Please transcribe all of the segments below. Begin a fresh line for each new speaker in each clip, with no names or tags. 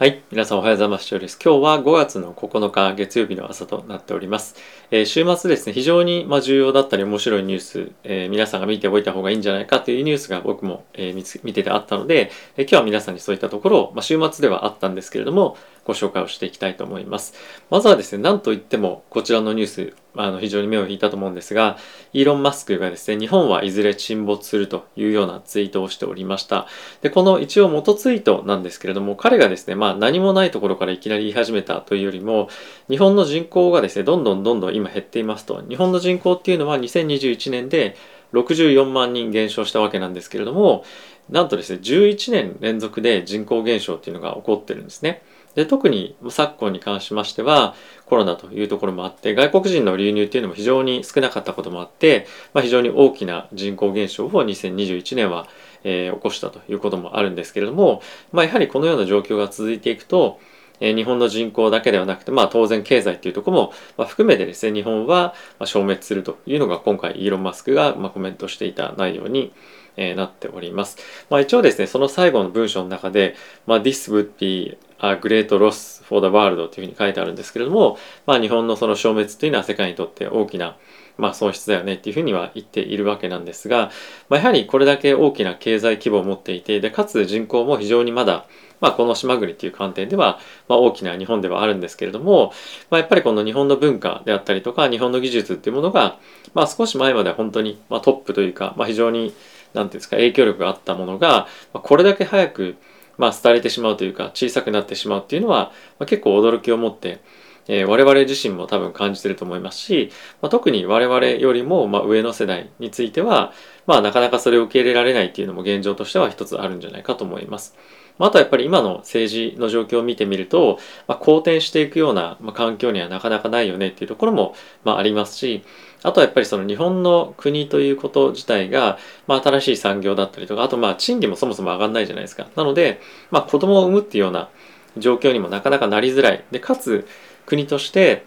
はい。皆さんおはようございます。しです。今日は5月の9日月曜日の朝となっております。えー、週末ですね、非常にま重要だったり面白いニュース、えー、皆さんが見ておいた方がいいんじゃないかというニュースが僕も、えー、見ててあったので、え今日は皆さんにそういったところを、まあ、週末ではあったんですけれども、ご紹介をしていきたいと思います。まずはですね、なんといってもこちらのニュース、あの非常に目を引いたと思うんですが、イーロン・マスクがですね、日本はいずれ沈没するというようなツイートをしておりました。で、この一応元ツイートなんですけれども、彼がですね、まあ何もないところからいきなり言い始めたというよりも、日本の人口がですね、どんどんどんどん今減っていますと。日本の人口っていうのは2021年で64万人減少したわけなんですけれども、なんとですね、11年連続で人口減少っていうのが起こってるんですね。で特に昨今に関しましてはコロナというところもあって外国人の流入っていうのも非常に少なかったこともあって、まあ、非常に大きな人口減少を2021年は、えー、起こしたということもあるんですけれども、まあ、やはりこのような状況が続いていくとえ日本の人口だけではなくて、まあ当然経済っていうところも、含めてですね、日本は消滅するというのが今回イーロン・マスクがまコメントしていた内容になっております。まあ、一応ですね、その最後の文章の中で、まあ、This would be a great loss for the world というふうに書いてあるんですけれども、まあ、日本のその消滅というのは世界にとって大きなまあ、損失だよねっていうふうには言っているわけなんですが、まあ、やはりこれだけ大きな経済規模を持っていてでかつ人口も非常にまだ、まあ、この島国っていう観点では、まあ、大きな日本ではあるんですけれども、まあ、やっぱりこの日本の文化であったりとか日本の技術っていうものが、まあ、少し前までは本当に、まあ、トップというか、まあ、非常に何ていうんですか影響力があったものが、まあ、これだけ早くまあ、廃れてしまうというか小さくなってしまうっていうのは、まあ、結構驚きを持ってえー、我々自身も多分感じてると思いますし、まあ、特に我々よりもま上の世代については、まあ、なかなかそれを受け入れられないっていうのも現状としては一つあるんじゃないかと思います。まあ、とはやっぱり今の政治の状況を見てみると、ま、好転していくような、ま環境にはなかなかないよねっていうところも、まあ、りますし、あとはやっぱりその日本の国ということ自体が、まあ、新しい産業だったりとか、あとまあ賃金もそもそも上がんないじゃないですか。なので、まあ、子供を産むっていうような状況にもなかなかなりづらい。で、かつ、国として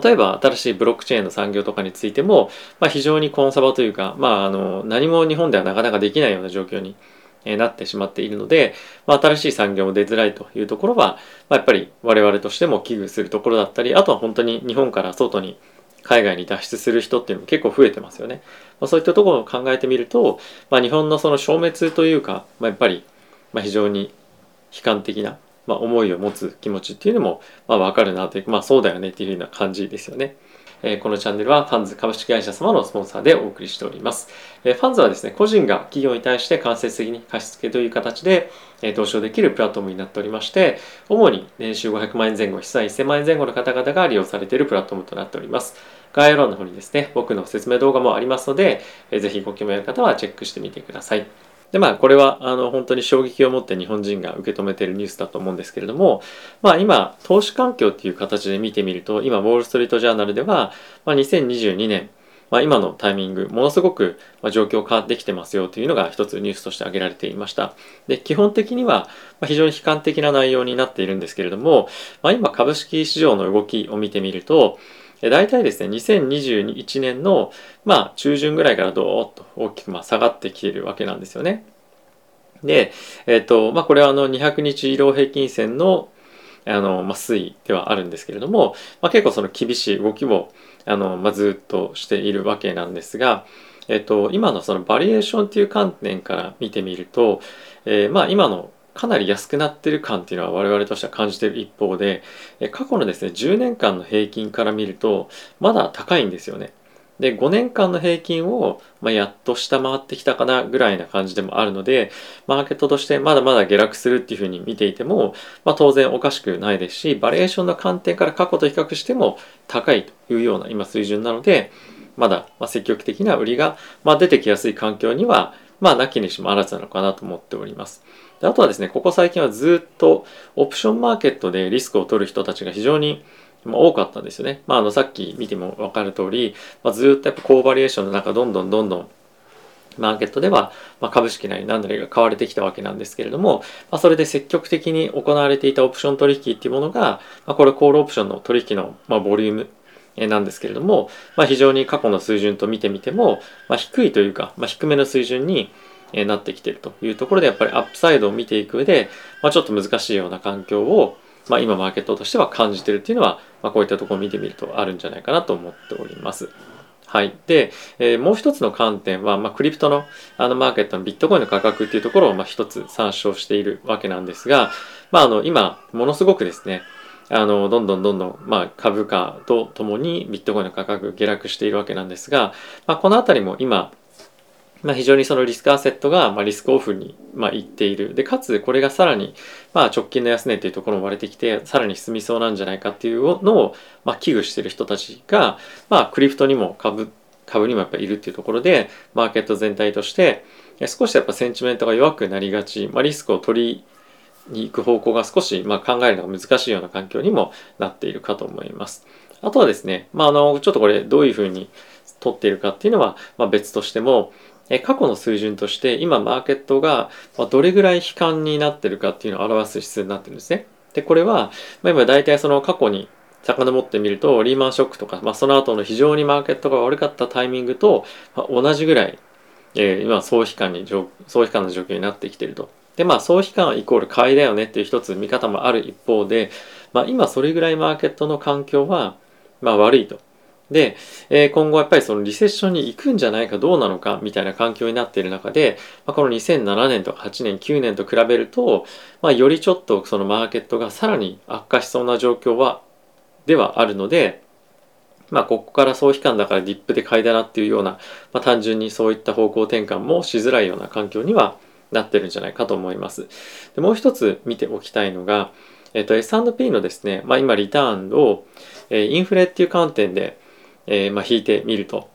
例えば新しいブロックチェーンの産業とかについても、まあ、非常にコンサバというか、まあ、あの何も日本ではなかなかできないような状況になってしまっているので、まあ、新しい産業も出づらいというところは、まあ、やっぱり我々としても危惧するところだったりあとは本当に日本から外に海外に脱出する人っていうのも結構増えてますよね。まあ、そういったところを考えてみると、まあ、日本のその消滅というか、まあ、やっぱり、まあ、非常に悲観的なまあ、思いを持つ気持ちっていうのも、まあ、分かるなというか、まあ、そうだよねっていうような感じですよね。え、このチャンネルはファンズ株式会社様のスポンサーでお送りしております。え、ファンズはですね、個人が企業に対して間接的に貸し付けという形で、え、投資をできるプラットフォームになっておりまして、主に年収500万円前後、資産1000万円前後の方々が利用されているプラットフォームとなっております。概要欄の方にですね、僕の説明動画もありますので、えー、ぜひご興味ある方はチェックしてみてください。でまあこれはあの本当に衝撃を持って日本人が受け止めているニュースだと思うんですけれども、まあ、今投資環境っていう形で見てみると今ウォール・ストリート・ジャーナルでは、まあ、2022年まあ、今のタイミング、ものすごく状況変わってきてますよというのが一つニュースとして挙げられていました。で、基本的には非常に悲観的な内容になっているんですけれども、まあ、今株式市場の動きを見てみると、大体ですね、2021年の、まあ、中旬ぐらいからどーっと大きくまあ下がってきているわけなんですよね。で、えっ、と、まあ、これはあの200日移動平均線のあの、まあ、推移ではあるんですけれども、まあ、結構その厳しい動きをあの、まあ、ずっとしているわけなんですが、えっ、と、今のそのバリエーションっていう観点から見てみると、えー、まあ今のかなり安くなってる感っていうのは我々としては感じてる一方で過去のですね10年間の平均から見るとまだ高いんですよね。で5年間の平均を、まあ、やっと下回ってきたかなぐらいな感じでもあるのでマーケットとしてまだまだ下落するっていうふうに見ていても、まあ、当然おかしくないですしバリエーションの観点から過去と比較しても高いというような今水準なのでまだま積極的な売りが、ま、出てきやすい環境にはまあ、なきにしもあらずなのかなと思っております。であとはですね、ここ最近はずっとオプションマーケットでリスクを取る人たちが非常に多かったんですよね。まあ、あのさっき見ても分かる通り、まあ、ずっとやっぱ高バリエーションの中どんどんどんどんマーケットでは、ま、株式なり何なりが買われてきたわけなんですけれども、まあ、それで積極的に行われていたオプション取引っていうものが、まあ、これコールオプションの取引の、ま、ボリュームなんですけれども、まあ、非常に過去の水準と見てみても、ま、低いというか、ま、低めの水準になってきているというところでやっぱりアップサイドを見ていく上で、まあ、ちょっと難しいような環境を、まあ、今マーケットとしては感じているっていうのは、まあ、こういったところを見てみるとあるんじゃないかなと思っております。はい。で、えー、もう一つの観点は、まあ、クリプトのあのマーケットのビットコインの価格っていうところを、まあ、一つ参照しているわけなんですが、まあ、あの、今、ものすごくですね、あの、どんどんどんどん、まあ、株価とともにビットコインの価格下落しているわけなんですが、まあ、このあたりも今、まあ、非常にそのリスクアセットが、まあ、リスクオフに、まあ、いっている。で、かつ、これがさらに、まあ、直近の安値というところも割れてきて、さらに進みそうなんじゃないかっていうのを、まあ、危惧している人たちが、まあ、クリプトにも株、株にもやっぱいるっていうところで、マーケット全体として、少しやっぱセンチメントが弱くなりがち、まあ、リスクを取りに行く方向が少し、まあ、考えるのが難しいような環境にもなっているかと思います。あとはですね、まあ、あの、ちょっとこれどういうふうに取っているかっていうのは、まあ、別としても、え過去の水準として今マーケットがどれぐらい悲観になってるかっていうのを表す指数になってるんですね。で、これは、まあ、今大体その過去に遡ってみるとリーマンショックとか、まあ、その後の非常にマーケットが悪かったタイミングと、まあ、同じぐらい、えー、今総悲観に総悲観の状況になってきてると。でまあ総悲観イコール買いだよねっていう一つ見方もある一方で、まあ、今それぐらいマーケットの環境は、まあ、悪いと。で、えー、今後やっぱりそのリセッションに行くんじゃないかどうなのかみたいな環境になっている中で、まあ、この2007年とか8年9年と比べると、まあ、よりちょっとそのマーケットがさらに悪化しそうな状況はではあるので、まあ、ここから総悲観だからディップで買いだなっていうような、まあ、単純にそういった方向転換もしづらいような環境にはなってるんじゃないかと思います。でもう一つ見ておきたいのが、えっと、S&P のですね、まあ、今リターンを、えインフレっていう観点で、えー、まあ、引いてみると、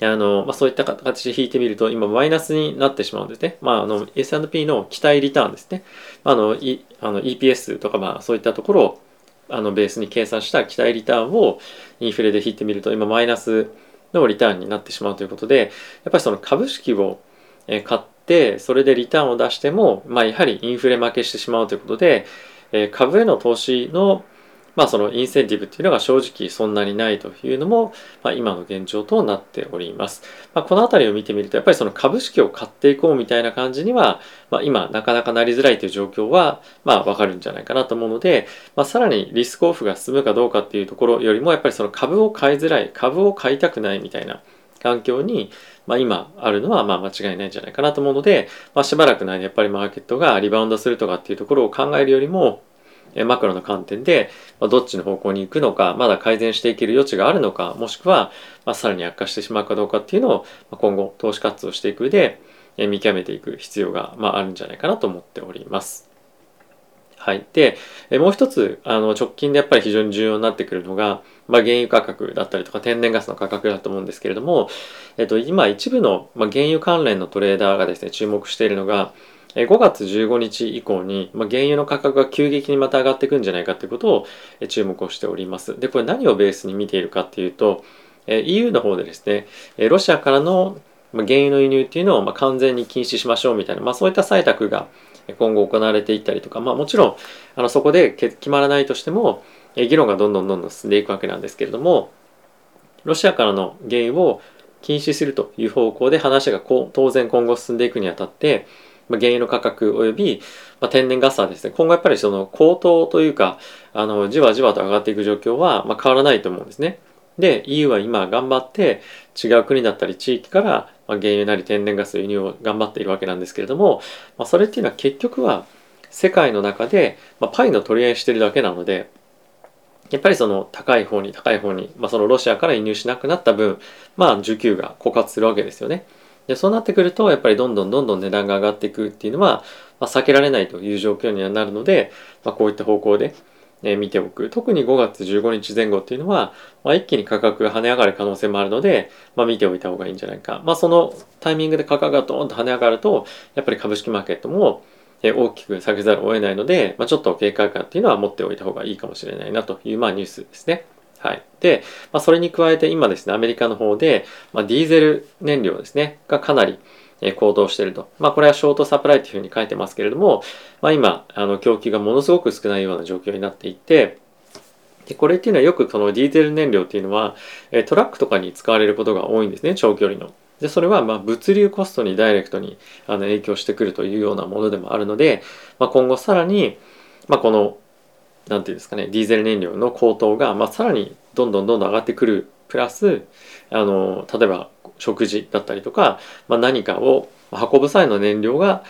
あの、まあ、そういった形で引いてみると、今マイナスになってしまうんですね。まあ、あの、S&P の期待リターンですね。あの、いあの EPS とか、まあ、そういったところを、あの、ベースに計算した期待リターンをインフレで引いてみると、今マイナスのリターンになってしまうということで、やっぱりその株式を買って、それでリターンを出しても、まあ、やはりインフレ負けしてしまうということで、株への投資のまあそのインセンティブっていうのが正直そんなにないというのも、まあ、今の現状となっております。まあ、この辺りを見てみるとやっぱりその株式を買っていこうみたいな感じには、まあ、今なかなかなりづらいという状況はまあわかるんじゃないかなと思うので、まあ、さらにリスクオフが進むかどうかっていうところよりもやっぱりその株を買いづらい株を買いたくないみたいな環境に、まあ、今あるのはまあ間違いないんじゃないかなと思うので、まあ、しばらくの間やっぱりマーケットがリバウンドするとかっていうところを考えるよりもマクロの観点で、まどっちの方向に行くのか、まだ改善していける余地があるのか、もしくは、まさらに悪化してしまうかどうかっていうのを、今後投資活動していく上で、見極めていく必要が、まあ、るんじゃないかなと思っております。はい。で、もう一つ、あの、直近でやっぱり非常に重要になってくるのが、まあ、原油価格だったりとか天然ガスの価格だと思うんですけれども、えっと、今一部の、まあ、原油関連のトレーダーがですね、注目しているのが、5月15日以降に、まあ、原油の価格が急激にまた上がっていくんじゃないかということを注目をしております。で、これ何をベースに見ているかっていうと、EU の方でですね、ロシアからの原油の輸入っていうのをま完全に禁止しましょうみたいな、まあ、そういった採択が今後行われていったりとか、まあ、もちろんあのそこで決まらないとしても議論がどんどんどんどん進んでいくわけなんですけれどもロシアからの原油を禁止するという方向で話がこう当然今後進んでいくにあたってまあ、原油の価格及び、まあ、天然ガスはですね、今後やっぱりその高騰というか、あの、じわじわと上がっていく状況は、まあ、変わらないと思うんですね。で、EU は今頑張って違う国だったり地域から、まあ、原油なり天然ガス輸入を頑張っているわけなんですけれども、まあ、それっていうのは結局は世界の中で、まあ、パイの取り合いしてるだけなので、やっぱりその高い方に高い方に、まあ、そのロシアから輸入しなくなった分、まあ、需給が枯渇するわけですよね。でそうなってくるとやっぱりどんどんどんどん値段が上がっていくっていうのは、まあ、避けられないという状況にはなるので、まあ、こういった方向で、え見ておく特に5月15日前後っていうのは、まあ、一気に価格が跳ね上がる可能性もあるので、まあ、見ておいた方がいいんじゃないか、まあ、そのタイミングで価格がドーンと跳ね上がるとやっぱり株式マーケットも大きく下げざるを得ないので、まあ、ちょっと警戒感っていうのは持っておいた方がいいかもしれないなという、まあ、ニュースですね。はい。で、まあ、それに加えて今ですね、アメリカの方で、まあ、ディーゼル燃料ですね、がかなり、え行動していると。まあ、これはショートサプライというふうに書いてますけれども、まあ、今、あの、供給がものすごく少ないような状況になっていて、で、これっていうのはよくそのディーゼル燃料っていうのは、えトラックとかに使われることが多いんですね、長距離の。でそれはま物流コストにダイレクトにあの影響してくるというようなものでもあるので、まあ、今後さらに、まあ、この何て言うんですかねディーゼル燃料の高騰が、まあ、さらにどんどんどんどん上がってくるプラスあの例えば食事だったりとか、まあ、何かを運ぶ際の燃料が、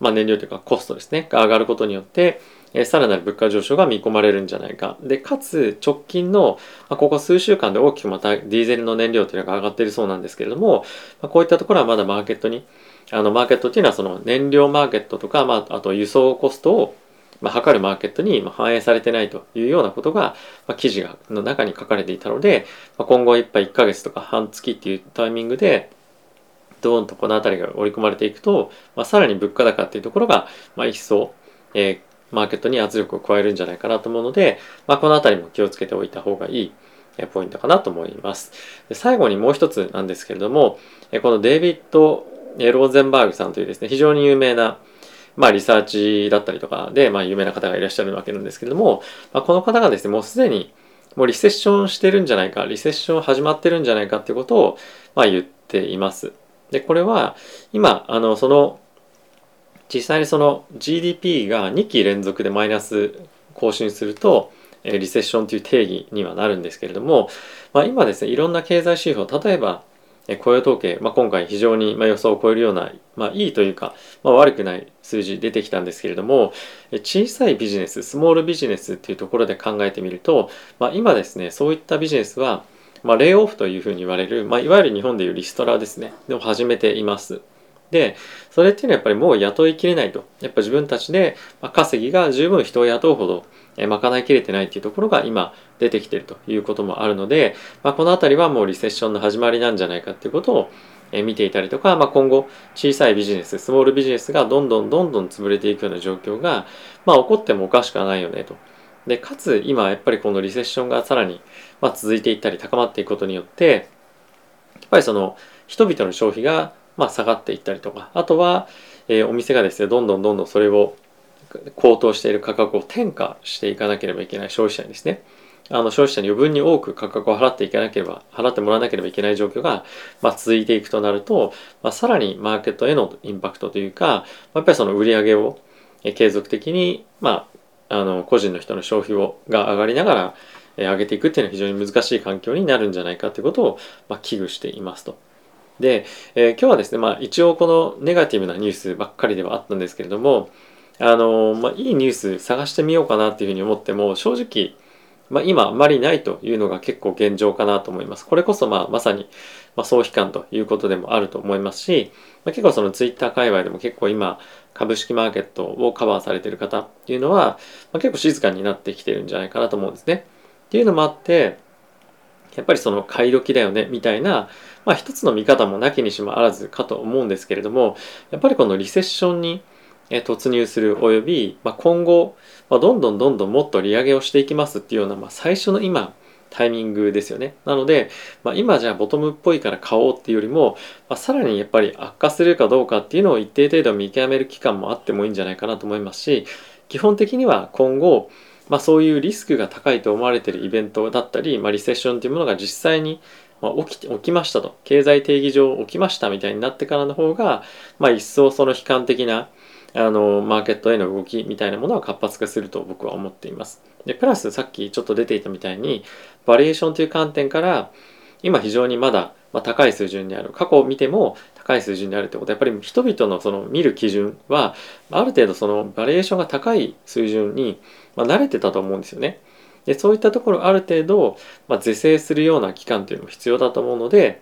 まあ、燃料というかコストですねが上がることによってえさらなる物価上昇が見込まれるんじゃないか。で、かつ直近の、まあ、ここ数週間で大きくまたディーゼルの燃料というのが上がっているそうなんですけれども、こういったところはまだマーケットに、あのマーケットっていうのはその燃料マーケットとか、まあ、あと輸送コストをまあ、測るマーケットに反映されてないというようなことが、まあ、記事の中に書かれていたので、まあ、今後いっぱい1ヶ月とか半月っていうタイミングでドーンとこの辺りが織り込まれていくと、まあ、さらに物価高っていうところが、まあ、一層、えー、マーケットに圧力を加えるんじゃないかなと思うので、まあ、この辺りも気をつけておいた方がいいポイントかなと思います。で最後にもう一つなんですけれども、このデイビッド・ローゼンバーグさんというですね、非常に有名な、まあ、リサーチだったりとかで、まあ、有名な方がいらっしゃるわけなんですけれども、まあ、この方がですね、もうすでにもうリセッションしてるんじゃないか、リセッション始まってるんじゃないかっていうことを、まあ、言っています。で、これは、今、あの、その実際にその GDP が2期連続でマイナス更新するとリセッションという定義にはなるんですけれども、まあ、今ですねいろんな経済指標例えば雇用統計、まあ、今回非常に予想を超えるような、まあ、いいというか、まあ、悪くない数字出てきたんですけれども小さいビジネススモールビジネスっていうところで考えてみると、まあ、今ですねそういったビジネスは、まあ、レイオフというふうに言われる、まあ、いわゆる日本でいうリストラですねでも始めています。で、それっていうのはやっぱりもう雇いきれないと。やっぱ自分たちで稼ぎが十分人を雇うほど賄いきれてないっていうところが今出てきてるということもあるので、まあ、この辺りはもうリセッションの始まりなんじゃないかっていうことを見ていたりとか、まあ、今後小さいビジネス、スモールビジネスがどんどんどんどん潰れていくような状況が、まあ、起こってもおかしくはないよねと。で、かつ今やっぱりこのリセッションがさらに、ま続いていったり高まっていくことによって、やっぱりその人々の消費がま、下がっていったりとかあとは、え、お店がですねどんどんどんどんそれを高騰している価格を転嫁していかなければいけない消費者にですねあの消費者に余分に多く価格を払っていかなければ払ってもらわなければいけない状況が、まあ、続いていくとなると、まあ、さらにマーケットへのインパクトというかやっぱりその売り上げを継続的に、まあ、あの個人の人の消費をが上がりながら上げていくっていうのは非常に難しい環境になるんじゃないかということを、まあ、危惧していますと。で、えー、今日はですね、まあ、一応このネガティブなニュースばっかりではあったんですけれども、あのまあ、いいニュース探してみようかなっていうふうに思っても、正直、まあ、今あまりないというのが結構現状かなと思います。これこそまあまさに、まあ、総悲観ということでもあると思いますし、まあ、結構そのツイッター界隈でも結構今株式マーケットをカバーされている方っていうのは、まあ、結構静かになってきてるんじゃないかなと思うんですね。っていうのもあって、やっぱりその買い時だよねみたいな、まあ一つの見方もなきにしもあらずかと思うんですけれども、やっぱりこのリセッションに突入するおよび、まあ、今後、まあ、どんどんどんどんもっと利上げをしていきますっていうような、まあ、最初の今、タイミングですよね。なので、まあ、今じゃあボトムっぽいから買おうっていうよりも、まあ、さらにやっぱり悪化するかどうかっていうのを一定程度見極める期間もあってもいいんじゃないかなと思いますし、基本的には今後、まあ、そういうリスクが高いと思われてるイベントだったり、まあ、リセッションというものが実際に起き起きましたと経済定義上起きましたみたいになってからの方が、まあ、一層その悲観的なあのマーケットへの動きみたいなものは活発化すると僕は思っています。でプラスさっきちょっと出ていたみたいにバリエーションという観点から今非常にまだ、ま、高い水準にある過去を見ても高い水準であるってことはやっぱり人々のその見る基準はある程度そのバリエーションが高い水準に、ま、慣れてたと思うんですよね。でそういったところある程度、まあ、是正するような期間っていうのも必要だと思うので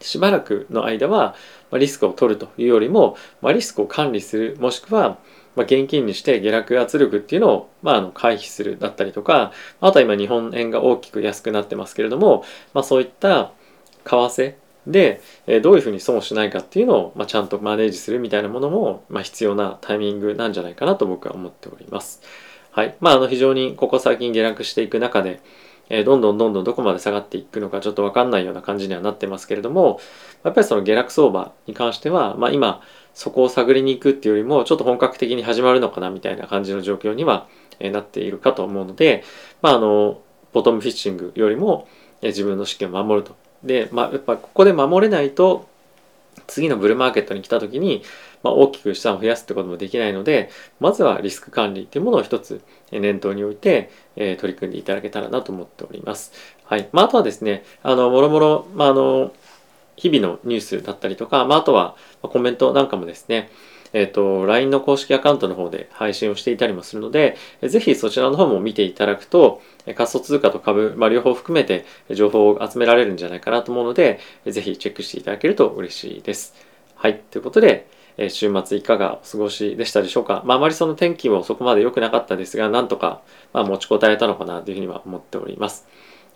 しばらくの間は、ま、リスクを取るというよりも、ま、リスクを管理するもしくは、ま、現金にして下落圧力っていうのを、まあ、あの回避するだったりとかあとは今日本円が大きく安くなってますけれども、まあ、そういった為替で、えどういうふうに損をしないかっていうのを、まあ、ちゃんとマネージするみたいなものも、まあ、必要なタイミングなんじゃないかなと僕は思っております。はい。まあ、あの非常にここ最近下落していく中で、え、どんどんどんどんどこまで下がっていくのかちょっとわかんないような感じにはなってますけれども、やっぱりその下落相場に関しては、まあ今、そこを探りに行くっていうよりも、ちょっと本格的に始まるのかなみたいな感じの状況には、え、なっているかと思うので、まああの、ボトムフィッシングよりも、え、自分の資金を守ると。で、まあ、やっぱここで守れないと、次のブルーマーケットに来た時に、まあ、大きく資産を増やすってこともできないのでまずはリスク管理っていうものを一つ念頭に置いて、え、取り組んでいただけたらなと思っております。はいまあ、あとはですねあのもろもろ、まあ、あの日々のニュースだったりとか、まあ、あとはコメントなんかもですねえっ、ー、と、LINE の公式アカウントの方で配信をしていたりもするので、ぜひそちらの方も見ていただくと、仮想通貨と株、まあ、両方含めて情報を集められるんじゃないかなと思うので、ぜひチェックしていただけると嬉しいです。はい。ということで、え週末いかがお過ごしでしたでしょうか？まあ、あまりその天気もそこまで良くなかったですが、なんとか、ま持ちこたえたのかなというふうには思っております。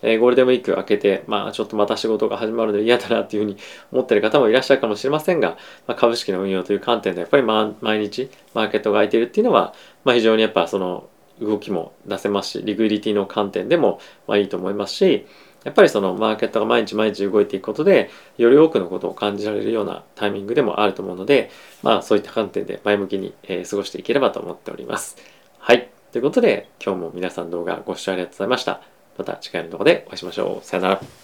えー、ゴールデンウィーク明けて、まあ、ちょっとまた仕事が始まるので嫌だなっていうふうに思ってる方もいらっしゃるかもしれませんが、まあ、株式の運用という観点でやっぱり、ま、毎日マーケットが空いているっていうのは、まあ、非常にやっぱその動きも出せますしリクイリティの観点でもまあいいと思いますしやっぱりそのマーケットが毎日毎日動いていくことでより多くのことを感じられるようなタイミングでもあると思うのでまあそういった観点で前向きに、え過ごしていければと思っております。はい。ということで今日も皆さん動画ご視聴ありがとうございました。また次回の動画でお会いしましょう。さよなら。